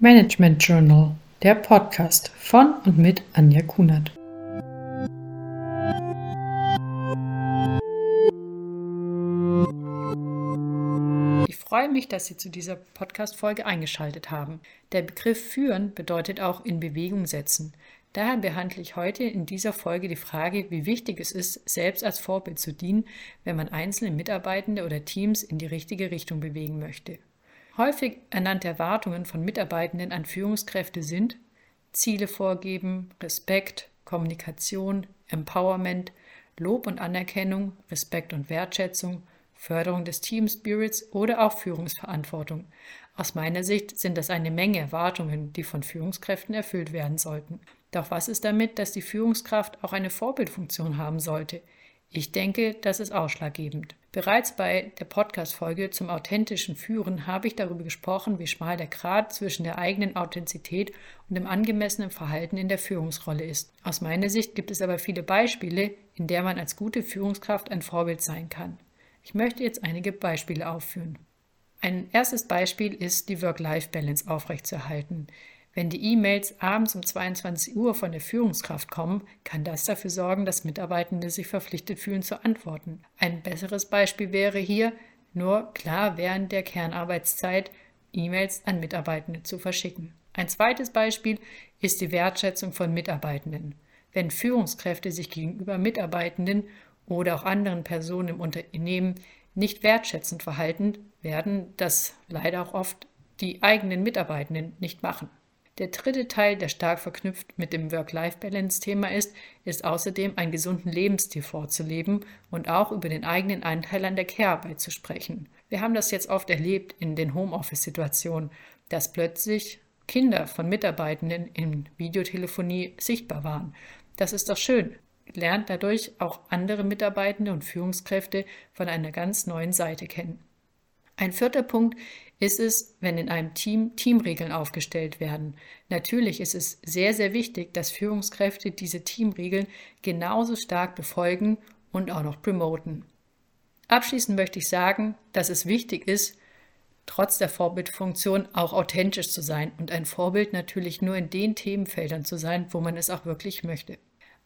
Management Journal, der Podcast von und mit Anja Kunert. Ich freue mich, dass Sie zu dieser Podcast-Folge eingeschaltet haben. Der Begriff führen bedeutet auch in Bewegung setzen. Daher behandle ich heute in dieser Folge die Frage, wie wichtig es ist, selbst als Vorbild zu dienen, wenn man einzelne Mitarbeitende oder Teams in die richtige Richtung bewegen möchte. Häufig ernannte Erwartungen von Mitarbeitenden an Führungskräfte sind Ziele vorgeben, Respekt, Kommunikation, Empowerment, Lob und Anerkennung, Respekt und Wertschätzung, Förderung des Team Spirits oder auch Führungsverantwortung. Aus meiner Sicht sind das eine Menge Erwartungen, die von Führungskräften erfüllt werden sollten. Doch was ist damit, dass die Führungskraft auch eine Vorbildfunktion haben sollte? Ich denke, das ist ausschlaggebend. Bereits bei der Podcast-Folge zum authentischen Führen habe ich darüber gesprochen, wie schmal der Grad zwischen der eigenen Authentizität und dem angemessenen Verhalten in der Führungsrolle ist. Aus meiner Sicht gibt es aber viele Beispiele, in der man als gute Führungskraft ein Vorbild sein kann. Ich möchte jetzt einige Beispiele aufführen. Ein erstes Beispiel ist, die Work-Life-Balance aufrechtzuerhalten. Wenn die E-Mails abends um 22 Uhr von der Führungskraft kommen, kann das dafür sorgen, dass Mitarbeitende sich verpflichtet fühlen zu antworten. Ein besseres Beispiel wäre hier, nur klar während der Kernarbeitszeit E-Mails an Mitarbeitende zu verschicken. Ein zweites Beispiel ist die Wertschätzung von Mitarbeitenden. Wenn Führungskräfte sich gegenüber Mitarbeitenden oder auch anderen Personen im Unternehmen nicht wertschätzend verhalten, werden das leider auch oft die eigenen Mitarbeitenden nicht machen. Der dritte Teil, der stark verknüpft mit dem Work-Life-Balance-Thema ist, ist außerdem einen gesunden Lebensstil vorzuleben und auch über den eigenen Anteil an der Care-Arbeit zu sprechen. Wir haben das jetzt oft erlebt in den Homeoffice-Situationen, dass plötzlich Kinder von Mitarbeitenden in Videotelefonie sichtbar waren. Das ist doch schön. Lernt dadurch auch andere Mitarbeitende und Führungskräfte von einer ganz neuen Seite kennen. Ein vierter Punkt ist es, wenn in einem Team Teamregeln aufgestellt werden. Natürlich ist es sehr, sehr wichtig, dass Führungskräfte diese Teamregeln genauso stark befolgen und auch noch promoten. Abschließend möchte ich sagen, dass es wichtig ist, trotz der Vorbildfunktion auch authentisch zu sein und ein Vorbild natürlich nur in den Themenfeldern zu sein, wo man es auch wirklich möchte.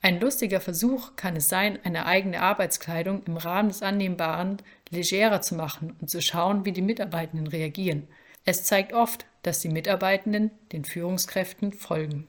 Ein lustiger Versuch kann es sein, eine eigene Arbeitskleidung im Rahmen des Annehmbaren legerer zu machen und zu schauen, wie die Mitarbeitenden reagieren. Es zeigt oft, dass die Mitarbeitenden den Führungskräften folgen.